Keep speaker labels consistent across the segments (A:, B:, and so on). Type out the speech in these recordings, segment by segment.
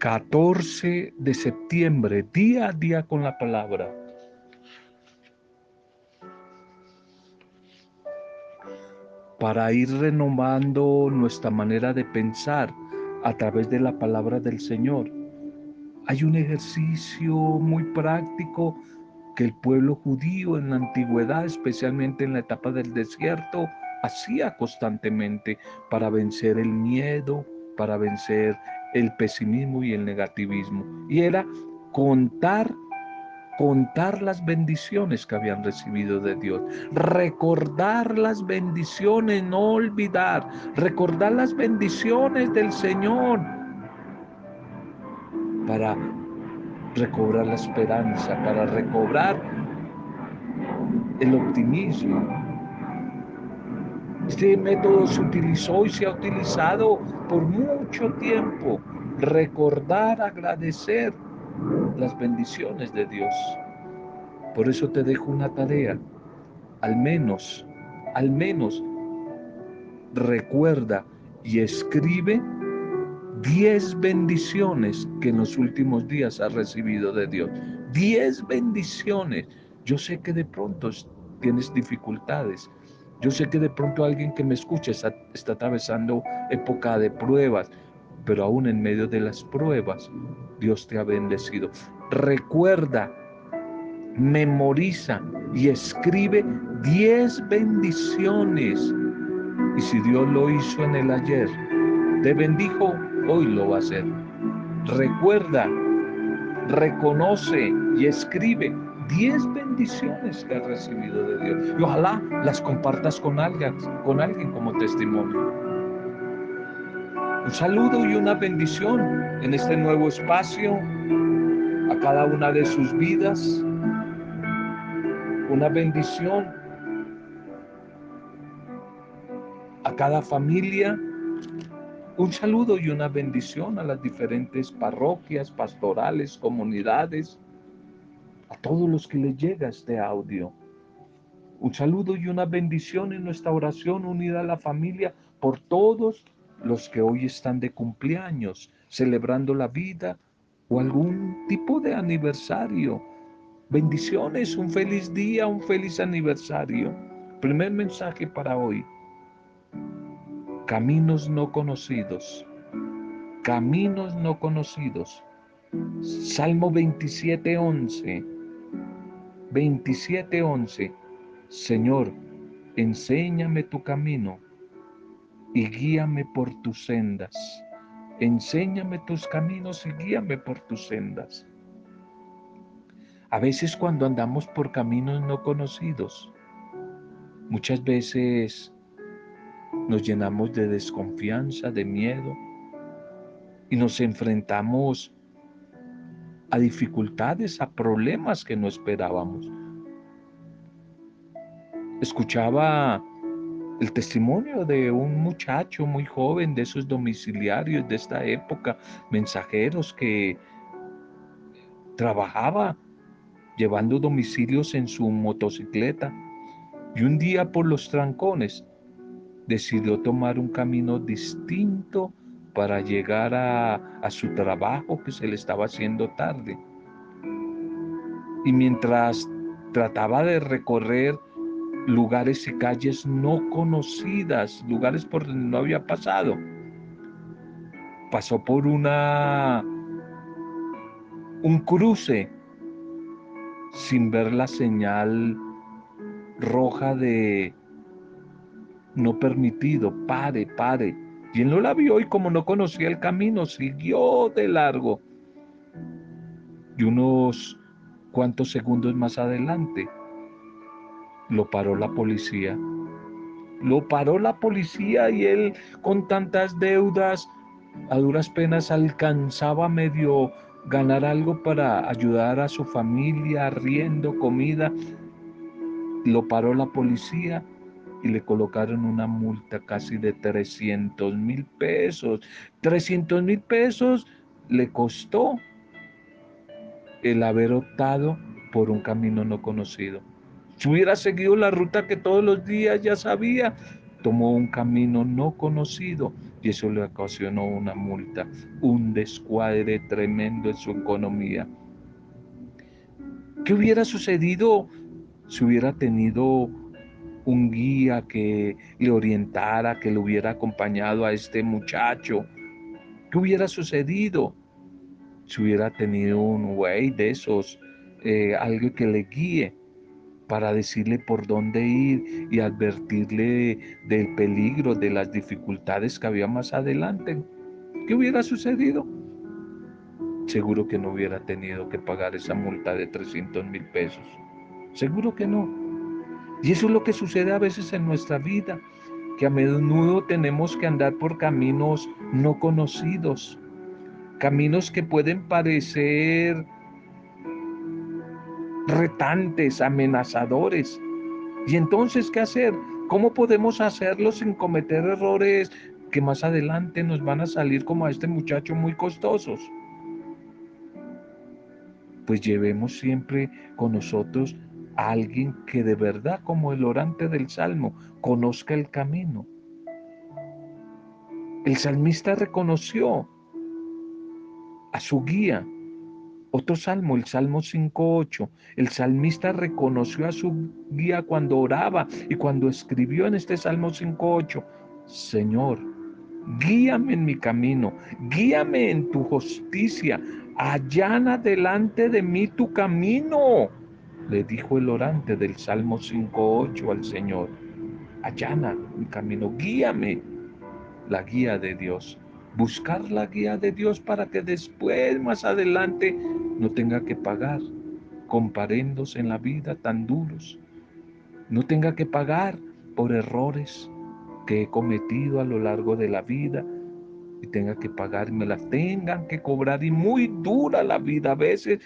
A: 14 de septiembre, día a día con la palabra. Para ir renovando nuestra manera de pensar a través de la palabra del Señor. Hay un ejercicio muy práctico que el pueblo judío en la antigüedad, especialmente en la etapa del desierto, hacía constantemente para vencer el miedo, para vencer el pesimismo y el negativismo. Y era contar, contar las bendiciones que habían recibido de Dios. Recordar las bendiciones, no olvidar. Recordar las bendiciones del Señor para recobrar la esperanza, para recobrar el optimismo, este método se utilizó y se ha utilizado por mucho tiempo. Recordar, agradecer las bendiciones de Dios. Por eso te dejo una tarea. Al menos, al menos, recuerda y escribe 10 bendiciones que en los últimos días has recibido de Dios. 10 bendiciones. Yo sé que de pronto tienes dificultades, yo sé que de pronto alguien que me escucha está, atravesando época de pruebas, pero aún en medio de las pruebas, Dios te ha bendecido. Recuerda, memoriza y escribe 10 bendiciones. Y si Dios lo hizo en el ayer, te bendijo, hoy lo va a hacer. Recuerda, reconoce y escribe 10 bendiciones que has recibido de Dios. Y ojalá las compartas con alguien, con alguien como testimonio. Un saludo y una bendición en este nuevo espacio a cada una de sus vidas. Una bendición a cada familia. Un saludo y una bendición a las diferentes parroquias, pastorales, comunidades a todos los que les llega este audio. Un saludo y una bendición en nuestra oración unida a la familia por todos los que hoy están de cumpleaños, celebrando la vida o algún tipo de aniversario. Bendiciones, un feliz día, un feliz aniversario. Primer mensaje para hoy. Caminos no conocidos. Caminos no conocidos. Salmo 27, 11 27:11 Señor, enséñame tu camino y guíame por tus sendas. Enséñame tus caminos y guíame por tus sendas. A veces cuando andamos por caminos no conocidos, muchas veces nos llenamos de desconfianza, de miedo y nos enfrentamos a dificultades, a problemas que no esperábamos. Escuchaba el testimonio de un muchacho muy joven, de esos domiciliarios de esta época, mensajeros que trabajaba llevando domicilios en su motocicleta y un día por los trancones decidió tomar un camino distinto para llegar a, su trabajo que se le estaba haciendo tarde. Y mientras trataba de recorrer lugares y calles no conocidas, lugares por donde no había pasado, pasó por una un cruce sin ver la señal roja de no permitido, pare, pare. Él no la vio y como no conocía el camino, siguió de largo. Y unos cuantos segundos más adelante, lo paró la policía. Lo paró la policía y él con tantas deudas, a duras penas alcanzaba medio ganar algo para ayudar a su familia, riendo, comida. Lo paró la policía y le colocaron una multa casi de 300 mil pesos. 300 mil pesos le costó el haber optado por un camino no conocido. Si hubiera seguido la ruta que todos los días ya sabía, tomó un camino no conocido y eso le ocasionó una multa, un descuadre tremendo en su economía. ¿Qué hubiera sucedido si hubiera tenido un guía que le orientara, que le hubiera acompañado a este muchacho? ¿Qué hubiera sucedido si hubiera tenido un güey de esos, eh, algo que le guíe? para decirle por dónde ir y advertirle del peligro, de las dificultades que había más adelante. ¿Qué hubiera sucedido? Seguro que no hubiera tenido que pagar esa multa de 300 mil pesos. Seguro que no. Y eso es lo que sucede a veces en nuestra vida, que a menudo tenemos que andar por caminos no conocidos, caminos que pueden parecer retantes, amenazadores. Y entonces, ¿qué hacer? ¿Cómo podemos hacerlo sin cometer errores que más adelante nos van a salir como a este muchacho muy costosos? Pues llevemos siempre con nosotros a alguien que de verdad, como el orante del Salmo, conozca el camino. El salmista reconoció a su guía, otro salmo, el Salmo 5.8. El salmista reconoció a su guía cuando oraba y cuando escribió en este Salmo 5.8, Señor, guíame en mi camino, guíame en tu justicia, allana delante de mí tu camino, le dijo el orante del Salmo 5.8 al Señor. Allana mi camino, guíame, la guía de Dios. Buscar la guía de Dios para que después, más adelante, no tenga que pagar comparendos en la vida tan duros, no tenga que pagar por errores que he cometido a lo largo de la vida. Y tenga que pagar me las tengan que cobrar. Y muy dura la vida a veces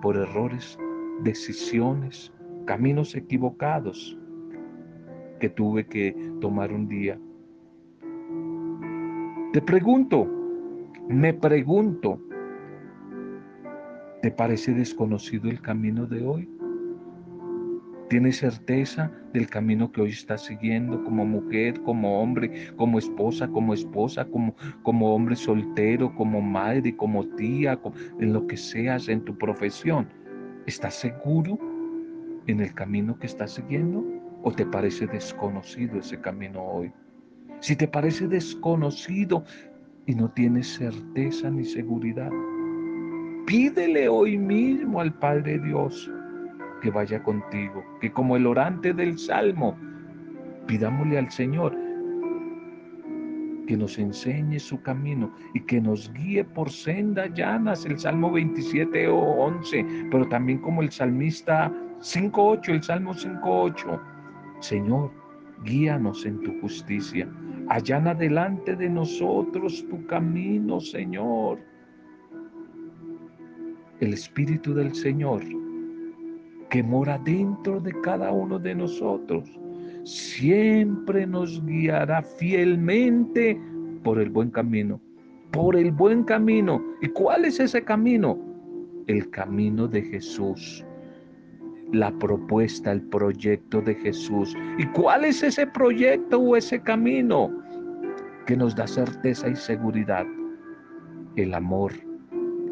A: por errores, decisiones, caminos equivocados que tuve que tomar un día te pregunto, me pregunto, ¿te parece desconocido el camino de hoy? ¿Tienes certeza del camino que hoy estás siguiendo como mujer, como hombre, como esposa, como esposa, como, como hombre soltero, como madre, como tía, en lo que seas en tu profesión? ¿Estás seguro en el camino que estás siguiendo o te parece desconocido ese camino hoy? si te parece desconocido y no tienes certeza ni seguridad, pídele hoy mismo al Padre Dios que vaya contigo, que como el orante del Salmo, pidámosle al Señor que nos enseñe su camino y que nos guíe por sendas llanas, el Salmo 27 o 11, pero también como el salmista 5.8, el Salmo 5.8. Señor, guíanos en tu justicia. Allana delante de nosotros tu camino, Señor. El Espíritu del Señor que mora dentro de cada uno de nosotros, siempre nos guiará fielmente por el buen camino, por el buen camino. ¿Y cuál es ese camino? El camino de Jesús la propuesta, el proyecto de Jesús. ¿Y cuál es ese proyecto o ese camino que nos da certeza y seguridad? El amor,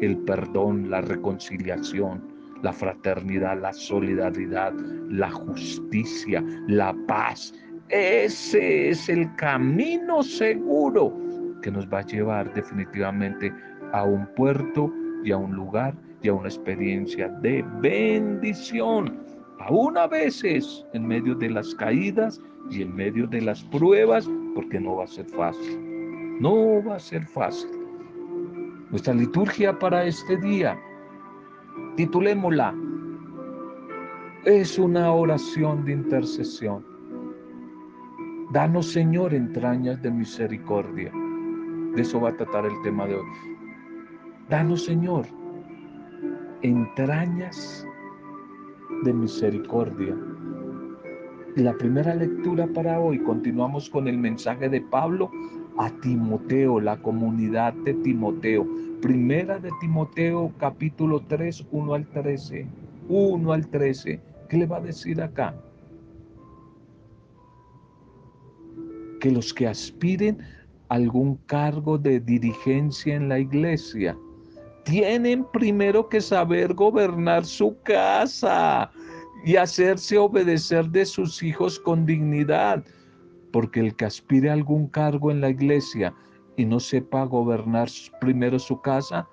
A: el perdón, la reconciliación, la fraternidad, la solidaridad, la justicia, la paz. Ese es el camino seguro que nos va a llevar definitivamente a un puerto y a un lugar y a una experiencia de bendición. Aún a veces en medio de las caídas y en medio de las pruebas, porque no va a ser fácil. No va a ser fácil. Nuestra liturgia para este día, titulémosla, es una oración de intercesión. Danos, Señor, entrañas de misericordia. De eso va a tratar el tema de hoy. Danos, Señor, entrañas de misericordia. Y la primera lectura para hoy, continuamos con el mensaje de Pablo a Timoteo, la comunidad de Timoteo. Primera de Timoteo, capítulo 3, 1 al 13. 1 al 13. ¿Qué le va a decir acá? que los que aspiren a algún cargo de dirigencia en la iglesia tienen primero que saber gobernar su casa y hacerse obedecer de sus hijos con dignidad, porque el que aspire a algún cargo en la iglesia y no sepa gobernar primero su casa,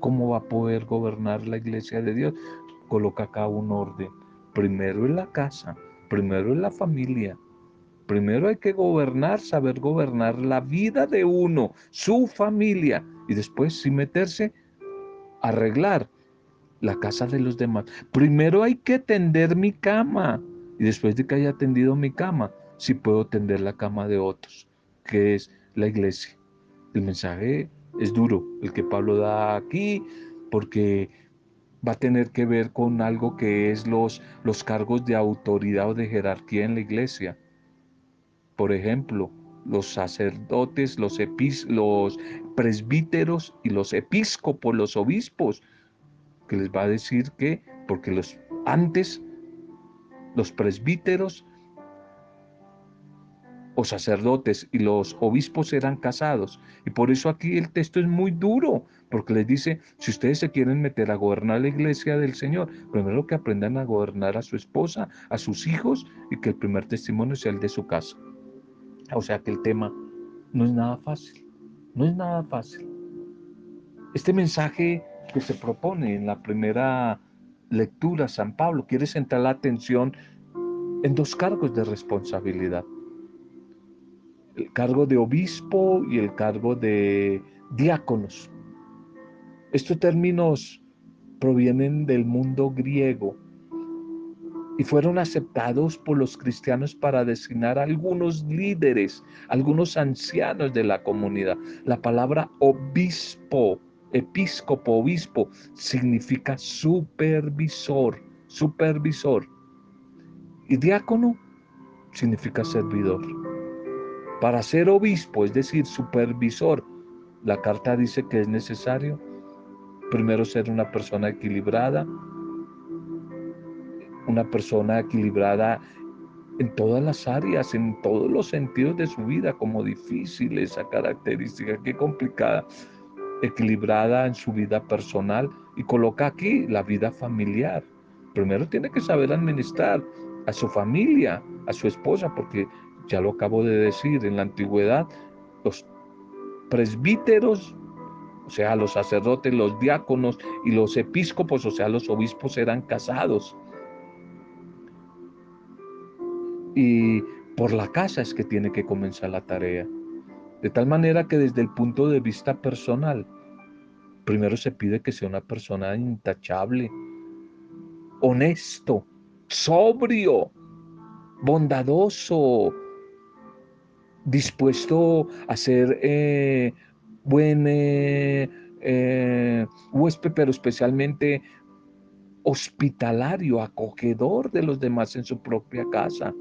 A: ¿cómo va a poder gobernar la iglesia de Dios? Coloca acá un orden. Primero en la casa, primero en la familia. Primero hay que gobernar, saber gobernar la vida de uno, su familia, y después sin meterse, arreglar la casa de los demás. Primero hay que tender mi cama, y después de que haya tendido mi cama, si puedo tender la cama de otros, que es la iglesia. El mensaje es duro, el que Pablo da aquí, porque va a tener que ver con algo que es los, los cargos de autoridad o de jerarquía en la iglesia. Por ejemplo, los sacerdotes, los, los presbíteros y los episcopos, los obispos, que les va a decir que, porque los antes los presbíteros o sacerdotes y los obispos eran casados. Y por eso aquí el texto es muy duro, porque les dice, si ustedes se quieren meter a gobernar la iglesia del Señor, primero que aprendan a gobernar a su esposa, a sus hijos, y que el primer testimonio sea el de su casa. O sea que el tema no es nada fácil, no es nada fácil. Este mensaje que se propone en la primera lectura, San Pablo quiere centrar la atención en dos cargos de responsabilidad el cargo de obispo y el cargo de diáconos. Estos términos provienen del mundo griego y fueron aceptados por los cristianos para designar a algunos líderes, algunos ancianos de la comunidad. La palabra obispo, episcopo, obispo, significa supervisor, supervisor. Y diácono significa servidor. Para ser obispo, es decir, supervisor, la carta dice que es necesario primero ser una persona equilibrada, una persona equilibrada en todas las áreas, en todos los sentidos de su vida, como difícil esa característica, qué complicada, equilibrada en su vida personal y coloca aquí la vida familiar. Primero tiene que saber administrar a su familia, a su esposa, porque ya lo acabo de decir, en la antigüedad los presbíteros, o sea, los sacerdotes, los diáconos y los episcopos, o sea, los obispos eran casados. Y por la casa es que tiene que comenzar la tarea. De tal manera que desde el punto de vista personal, primero se pide que sea una persona intachable, honesto, sobrio, bondadoso, dispuesto a ser eh, buen eh, eh, huésped, pero especialmente hospitalario, acogedor de los demás en su propia casa.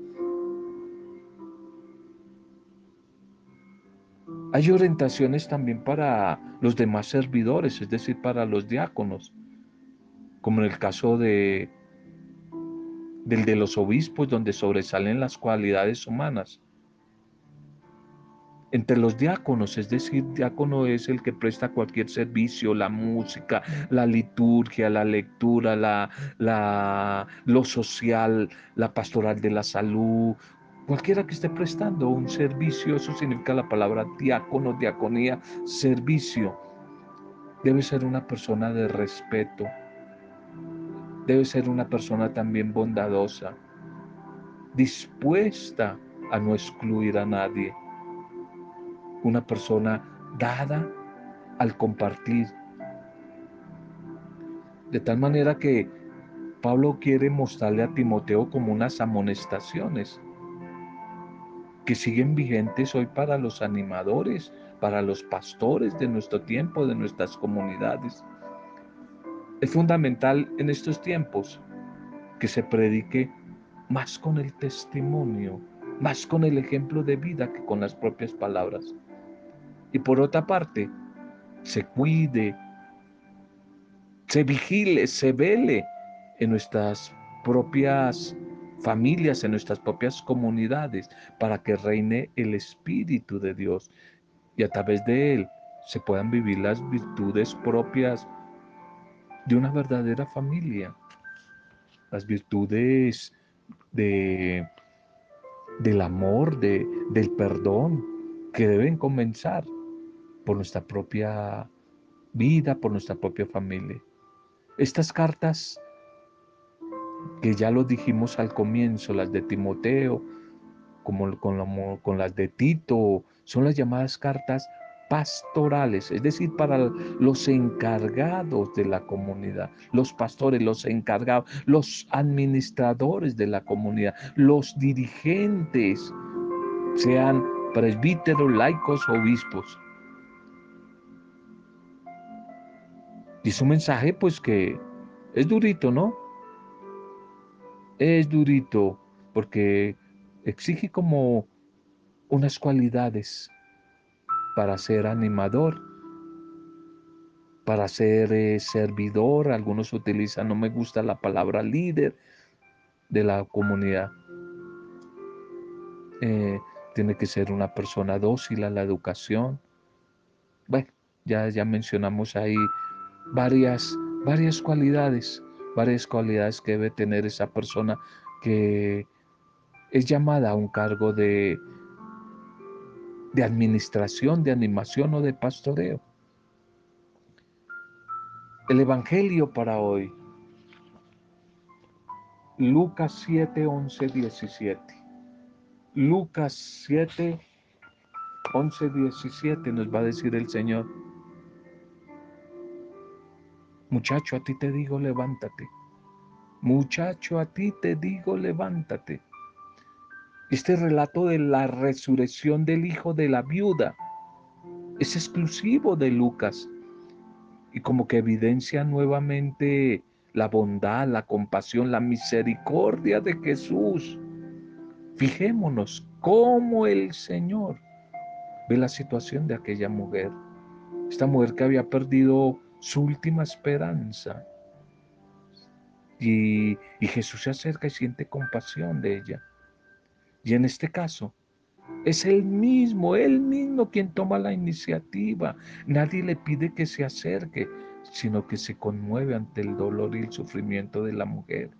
A: Hay orientaciones también para los demás servidores, es decir, para los diáconos, como en el caso de, del de los obispos, donde sobresalen las cualidades humanas entre los diáconos, es decir, diácono es el que presta cualquier servicio, la música, la liturgia, la lectura, la, la, lo social, la pastoral de la salud, cualquiera que esté prestando un servicio, eso significa la palabra diácono, diaconía, servicio. Debe ser una persona de respeto, debe ser una persona también bondadosa, dispuesta a no excluir a nadie una persona dada al compartir. De tal manera que Pablo quiere mostrarle a Timoteo como unas amonestaciones que siguen vigentes hoy para los animadores, para los pastores de nuestro tiempo, de nuestras comunidades. Es fundamental en estos tiempos que se predique más con el testimonio, más con el ejemplo de vida que con las propias palabras. Y por otra parte, se cuide, se vigile, se vele en nuestras propias familias, en nuestras propias comunidades, para que reine el Espíritu de Dios y a través de él se puedan vivir las virtudes propias de una verdadera familia, las virtudes de, del amor, de, del perdón, que deben comenzar por nuestra propia vida, por nuestra propia familia. Estas cartas, que ya lo dijimos al comienzo, las de Timoteo, como con, las de Tito, son las llamadas cartas pastorales, es decir, para los encargados de la comunidad, los pastores, los encargados, los administradores de la comunidad, los dirigentes, sean presbíteros, laicos, obispos. Y su mensaje, pues que es durito, ¿no? Es durito porque exige como unas cualidades para ser animador, para ser eh, servidor. Algunos utilizan, no me gusta la palabra líder de la comunidad. Eh, tiene que ser una persona dócil a la educación. Bueno, ya, ya mencionamos ahí varias, varias cualidades, varias cualidades que debe tener esa persona que es llamada a un cargo de, de administración, de animación o de pastoreo. El Evangelio para hoy, Lucas 7, 11, 17. Lucas 7, 11, 17 nos va a decir el Señor. Muchacho, a ti te digo, levántate. Muchacho, a ti te digo, levántate. Este relato de la resurrección del hijo de la viuda es exclusivo de Lucas y como que evidencia nuevamente la bondad, la compasión, la misericordia de Jesús. Fijémonos cómo el Señor ve la situación de aquella mujer, esta mujer que había perdido su última esperanza. Y, Jesús se acerca y siente compasión de ella. Y en este caso, es él mismo, él mismo quien toma la iniciativa. Nadie le pide que se acerque, sino que se conmueve ante el dolor y el sufrimiento de la mujer.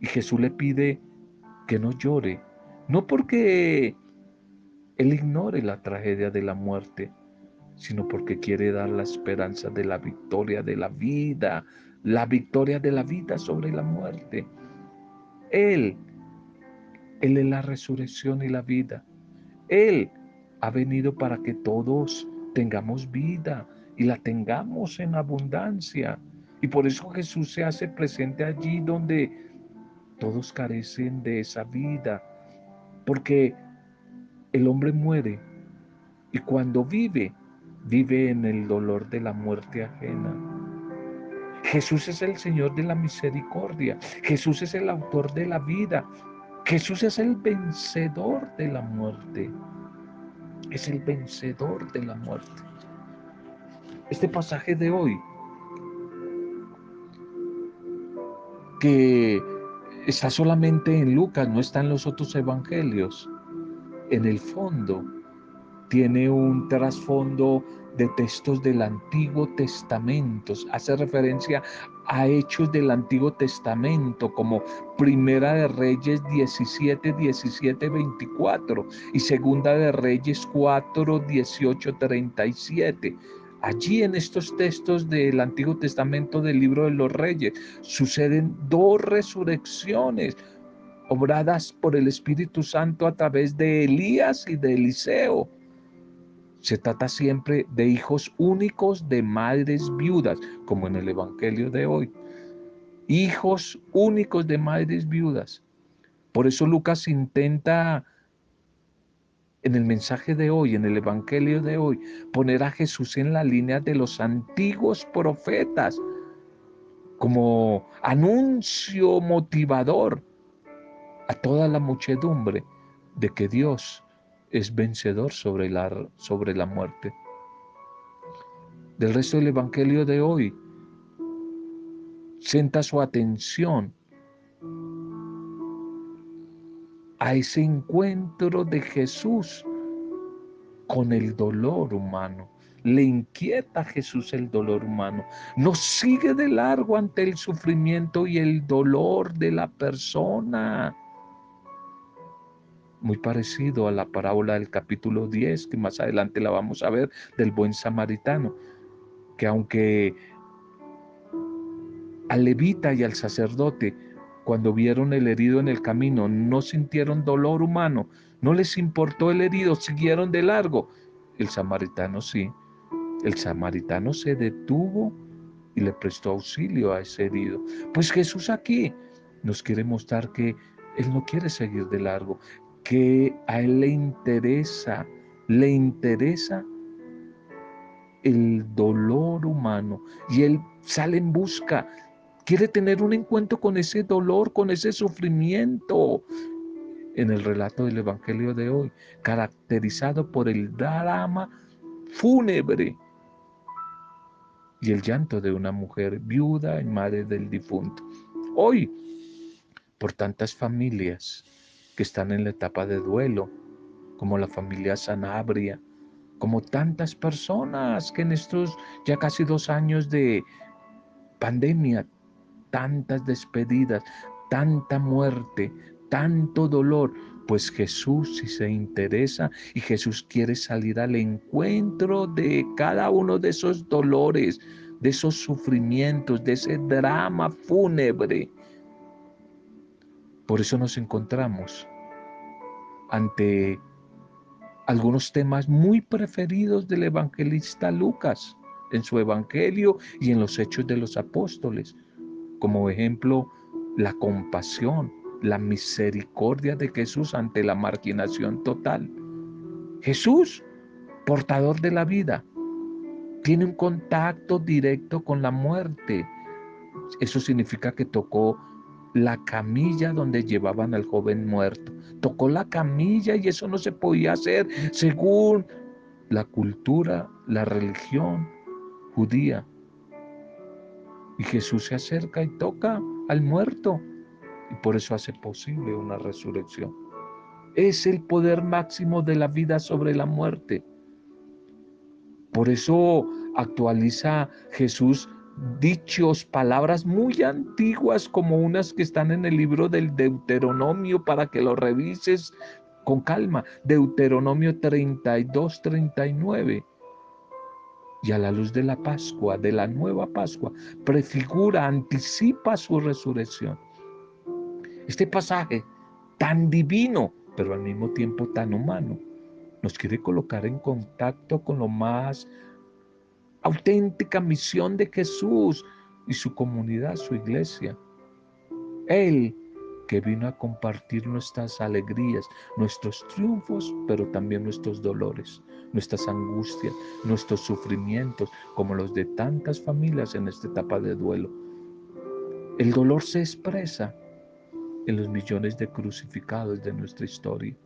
A: Y Jesús le pide que no llore, no porque él ignore la tragedia de la muerte, sino porque quiere dar la esperanza de la victoria de la vida, la victoria de la vida sobre la muerte. Él, Él es la resurrección y la vida. Él ha venido para que todos tengamos vida y la tengamos en abundancia. Y por eso Jesús se hace presente allí donde todos carecen de esa vida. Porque el hombre muere y cuando vive vive en el dolor de la muerte ajena. Jesús es el Señor de la misericordia. Jesús es el autor de la vida. Jesús es el vencedor de la muerte. Es el vencedor de la muerte. Este pasaje de hoy, que está solamente en Lucas, no está en los otros evangelios, en el fondo tiene un trasfondo de textos del Antiguo Testamento, hace referencia a hechos del Antiguo Testamento como Primera de Reyes 17, 17, 24 y Segunda de Reyes 4, 18, 37. Allí en estos textos del Antiguo Testamento del libro de los Reyes suceden dos resurrecciones obradas por el Espíritu Santo a través de Elías y de Eliseo. Se trata siempre de hijos únicos de madres viudas, como en el Evangelio de hoy. Hijos únicos de madres viudas. Por eso Lucas intenta en el mensaje de hoy, en el Evangelio de hoy, poner a Jesús en la línea de los antiguos profetas como anuncio motivador a toda la muchedumbre de que Dios es vencedor sobre la, sobre la muerte. Del resto del Evangelio de hoy, centra su atención a ese encuentro de Jesús con el dolor humano. Le inquieta a Jesús el dolor humano. No sigue de largo ante el sufrimiento y el dolor de la persona. Muy parecido a la parábola del capítulo 10, que más adelante la vamos a ver, del buen samaritano, que aunque al levita y al sacerdote cuando vieron el herido en el camino, no sintieron dolor humano, no les importó el herido, siguieron de largo. El samaritano sí. El samaritano se detuvo y le prestó auxilio a ese herido. Pues Jesús aquí nos quiere mostrar que Él no quiere seguir de largo, que a Él le interesa, le interesa el dolor humano y Él sale en busca Quiere tener un encuentro con ese dolor, con ese sufrimiento. En el relato del Evangelio de hoy, caracterizado por el drama fúnebre y el llanto de una mujer viuda y madre del difunto. Hoy, por tantas familias que están en la etapa de duelo, como la familia Sanabria, como tantas personas que en estos ya casi dos años de pandemia tantas despedidas, tanta muerte, tanto dolor, pues Jesús si se interesa y Jesús quiere salir al encuentro de cada uno de esos dolores, de esos sufrimientos, de ese drama fúnebre. Por eso nos encontramos ante algunos temas muy preferidos del evangelista Lucas en su evangelio y en los hechos de los apóstoles como ejemplo la compasión, la misericordia de Jesús ante la marginación total. Jesús, portador de la vida, tiene un contacto directo con la muerte. Eso significa que tocó la camilla donde llevaban al joven muerto. Tocó la camilla y eso no se podía hacer según la cultura, la religión judía. Y Jesús se acerca y toca al muerto. Y por eso hace posible una resurrección. Es el poder máximo de la vida sobre la muerte. Por eso actualiza Jesús dichos, palabras muy antiguas como unas que están en el libro del Deuteronomio para que lo revises con calma. Deuteronomio 32, 39 y a la luz de la Pascua, de la nueva Pascua, prefigura, anticipa su resurrección. Este pasaje tan divino, pero al mismo tiempo tan humano, nos quiere colocar en contacto con lo más auténtica misión de Jesús y su comunidad, su iglesia. Él que vino a compartir nuestras alegrías, nuestros triunfos, pero también nuestros dolores, nuestras angustias, nuestros sufrimientos, como los de tantas familias en esta etapa de duelo. El dolor se expresa en los millones de crucificados de nuestra historia.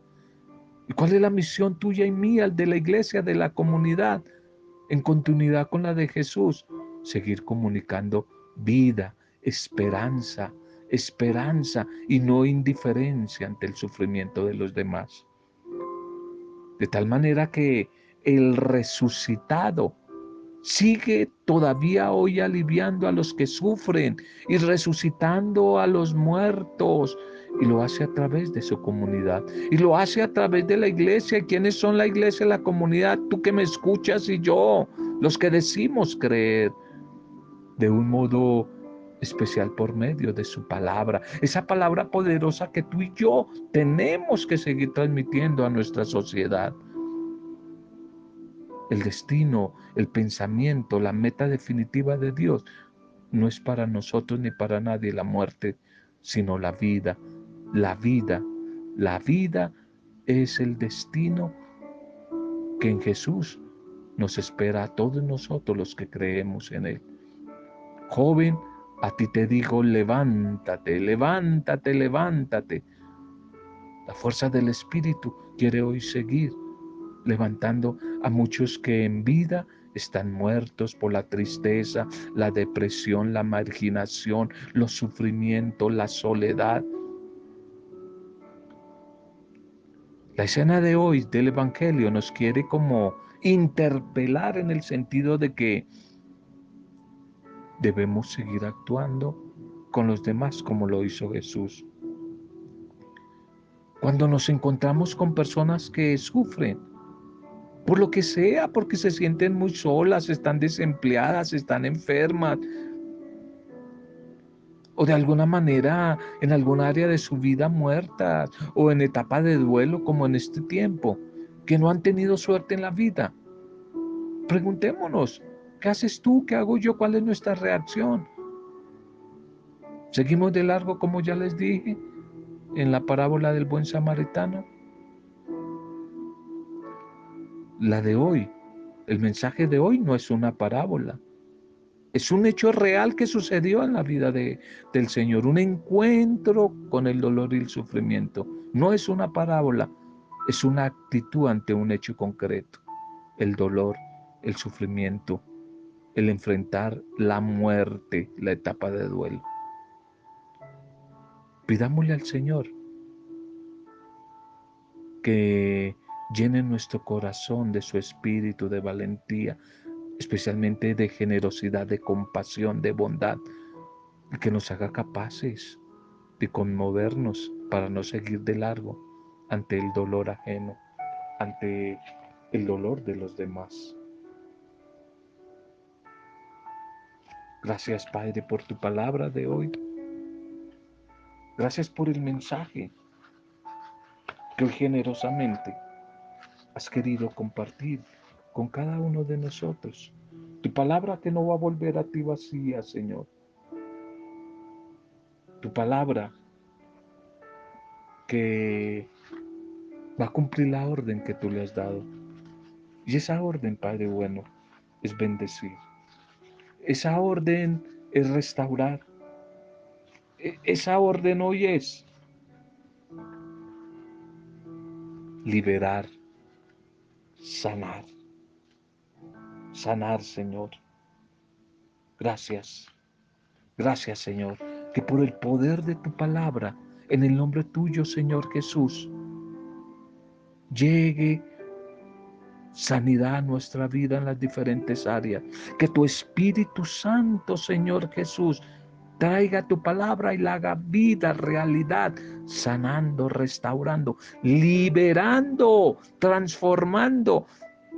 A: ¿Y cuál es la misión tuya y mía, de la iglesia, de la comunidad, en continuidad con la de Jesús? Seguir comunicando vida, esperanza, esperanza y no indiferencia ante el sufrimiento de los demás. De tal manera que el resucitado sigue todavía hoy aliviando a los que sufren y resucitando a los muertos. Y lo hace a través de su comunidad. Y lo hace a través de la iglesia. ¿Quiénes son la iglesia, la comunidad? Tú que me escuchas y yo, los que decimos creer de un modo especial por medio de su palabra, esa palabra poderosa que tú y yo tenemos que seguir transmitiendo a nuestra sociedad. El destino, el pensamiento, la meta definitiva de Dios no es para nosotros ni para nadie la muerte, sino la vida. La vida, la vida es el destino que en Jesús nos espera a todos nosotros los que creemos en Él. Joven, a ti te digo, levántate, levántate, levántate. La fuerza del Espíritu quiere hoy seguir levantando a muchos que en vida están muertos por la tristeza, la depresión, la marginación, los sufrimientos, la soledad. La escena de hoy del Evangelio nos quiere como interpelar en el sentido de que debemos seguir actuando con los demás como lo hizo Jesús. Cuando nos encontramos con personas que sufren, por lo que sea, porque se sienten muy solas, están desempleadas, están enfermas, o de alguna manera en algún área de su vida muertas, o en etapa de duelo como en este tiempo, que no han tenido suerte en la vida. Preguntémonos, ¿qué haces tú? ¿Qué hago yo? ¿Cuál es nuestra reacción? ¿Seguimos de largo como ya les dije? en la parábola del buen samaritano? La de hoy, el mensaje de hoy no es una parábola. Es un hecho real que sucedió en la vida de, del Señor, un encuentro con el dolor y el sufrimiento. No es una parábola, es una actitud ante un hecho concreto. El dolor, el sufrimiento, el enfrentar la muerte, la etapa de duelo. Pidámosle al Señor que llene nuestro corazón de su espíritu de valentía, especialmente de generosidad, de compasión, de bondad, que nos haga capaces de conmovernos para no seguir de largo ante el dolor ajeno, ante el dolor de los demás. Gracias Padre por tu palabra de hoy. Gracias por el mensaje que hoy generosamente has querido compartir con cada uno de nosotros. Tu palabra que no va a volver a ti vacía, Señor. Tu palabra que va a cumplir la orden que tú le has dado. Y esa orden, Padre bueno, es bendecir. Esa orden es restaurar. E, esa orden hoy es liberar, sanar, sanar, Señor. Gracias, gracias, Señor, que por el poder de tu palabra, en el nombre tuyo, Señor Jesús, llegue sanidad a nuestra vida en las diferentes áreas. Que tu Espíritu Santo, Señor Jesús, traiga tu palabra y la haga vida, realidad, sanando, restaurando, liberando, transformando,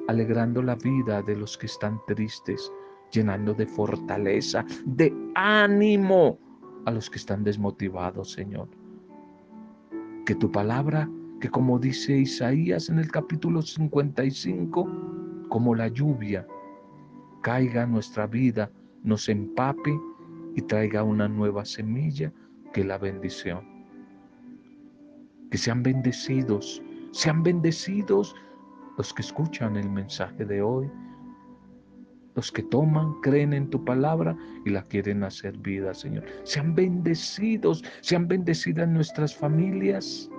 A: alegrando la vida de los que están tristes, llenando de fortaleza, de ánimo a los que están desmotivados, Señor. Que tu palabra, que como dice Isaías en el capítulo 55, como la lluvia, caiga nuestra vida, nos empape y traiga una nueva semilla que la bendición. Que sean bendecidos, sean bendecidos los que escuchan el mensaje de hoy, los que toman, creen en tu palabra y la quieren hacer vida, Señor. Sean bendecidos, sean bendecidas nuestras familias,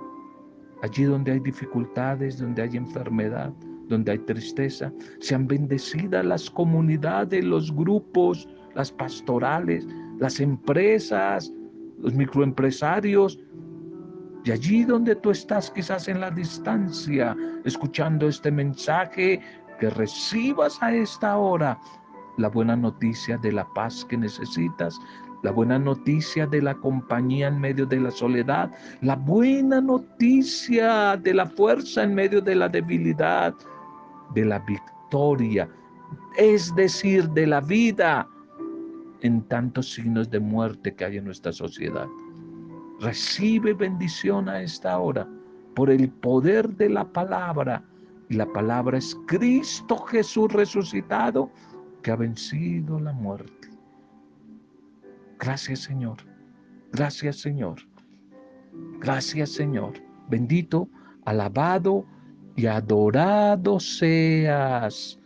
A: allí donde hay dificultades, donde hay enfermedad, donde hay tristeza. Sean bendecidas las comunidades, los grupos, las pastorales, las empresas, los microempresarios. Y allí donde tú estás, quizás en la distancia, escuchando este mensaje, que recibas a esta hora la buena noticia de la paz que necesitas, la buena noticia de la compañía en medio de la soledad, la buena noticia de la fuerza en medio de la debilidad, de la victoria, es decir, de la vida en tantos signos de muerte que hay en nuestra sociedad. Recibe bendición a esta hora por el poder de la palabra. Y la palabra es Cristo Jesús resucitado que ha vencido la muerte. Gracias Señor. Gracias Señor. Gracias Señor. Bendito, alabado y adorado seas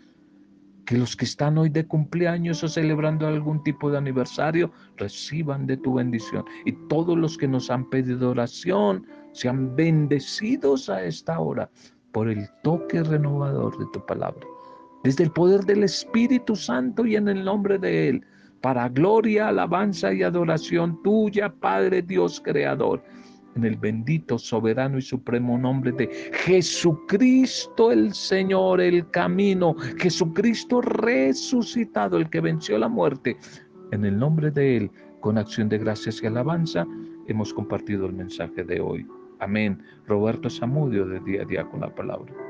A: que los que están hoy de cumpleaños o celebrando algún tipo de aniversario reciban de tu bendición. Y todos los que nos han pedido oración sean bendecidos a esta hora por el toque renovador de tu palabra. Desde el poder del Espíritu Santo y en el nombre de Él, para gloria, alabanza y adoración tuya, Padre Dios Creador en el bendito, soberano y supremo nombre de Jesucristo el Señor, el camino, Jesucristo resucitado, el que venció la muerte. En el nombre de Él, con acción de gracias y alabanza, hemos compartido el mensaje de hoy. Amén. Roberto Zamudio de día a día con la palabra.